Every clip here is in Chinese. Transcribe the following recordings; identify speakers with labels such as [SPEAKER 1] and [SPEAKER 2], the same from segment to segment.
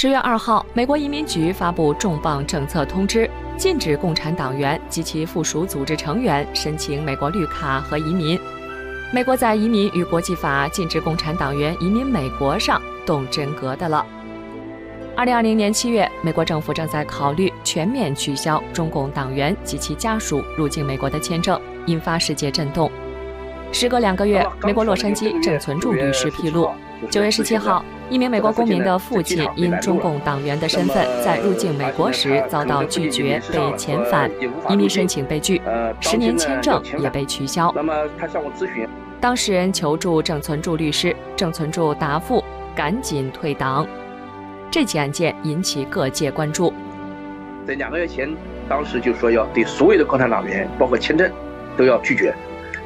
[SPEAKER 1] 十月二号，美国移民局发布重磅政策通知，禁止共产党员及其附属组织成员申请美国绿卡和移民。美国在移民与国际法禁止共产党员移民美国上动真格的了。二零二零年七月，美国政府正在考虑全面取消中共党员及其家属入境美国的签证，引发世界震动。时隔两个月，美国洛杉矶郑存柱律师披露，九月十七号。一名美国公民的父亲因中共党员的身份，在入境美国时遭到拒绝，被遣返，移民申请被拒，十年签证也被取消。那么他向我咨询，当事人求助郑存柱律师，郑存柱答复赶紧退党。这起案件引起各界关注。
[SPEAKER 2] 在两个月前，当时就说要对所有的共产党员，包括签证，都要拒绝。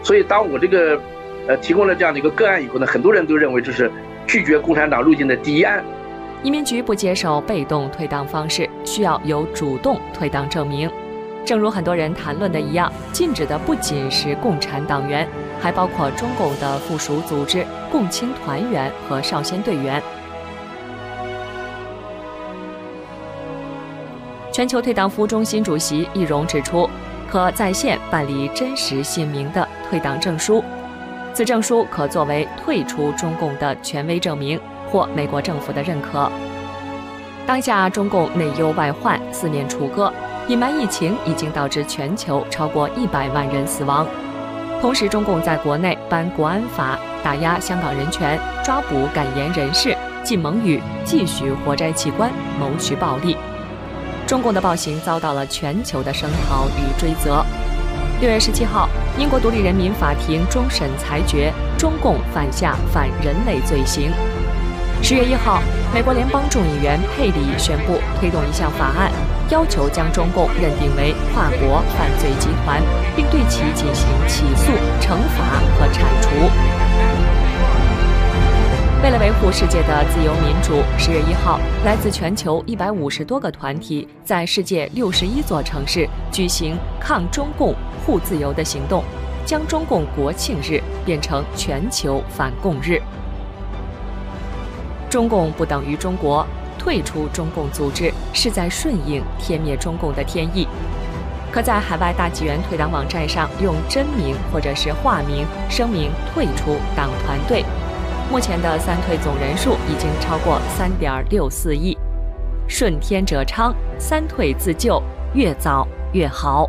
[SPEAKER 2] 所以当我这个呃提供了这样的一个个案以后呢，很多人都认为这是。拒绝共产党入境的第一案，
[SPEAKER 1] 移民局不接受被动退档方式，需要有主动退档证明。正如很多人谈论的一样，禁止的不仅是共产党员，还包括中共的附属组织、共青团员和少先队员。全球退档服务中心主席易荣指出，可在线办理真实姓名的退档证书。此证书可作为退出中共的权威证明，或美国政府的认可。当下中共内忧外患，四面楚歌，隐瞒疫情已经导致全球超过一百万人死亡。同时，中共在国内颁国安法，打压香港人权，抓捕敢言人士，禁蒙语，继续活摘器官，谋取暴利。中共的暴行遭到了全球的声讨与追责。六月十七号，英国独立人民法庭终审裁决，中共犯下反人类罪行。十月一号，美国联邦众议员佩里宣布推动一项法案，要求将中共认定为跨国犯罪集团，并对其进行起诉、惩罚和铲除。为了维护世界的自由民主，十月一号，来自全球一百五十多个团体在世界六十一座城市举行抗中共、护自由的行动，将中共国庆日变成全球反共日。中共不等于中国，退出中共组织是在顺应天灭中共的天意。可在海外大纪元退党网站上用真名或者是化名声明退出党团队。目前的三退总人数已经超过三点六四亿，顺天者昌，三退自救，越早越好。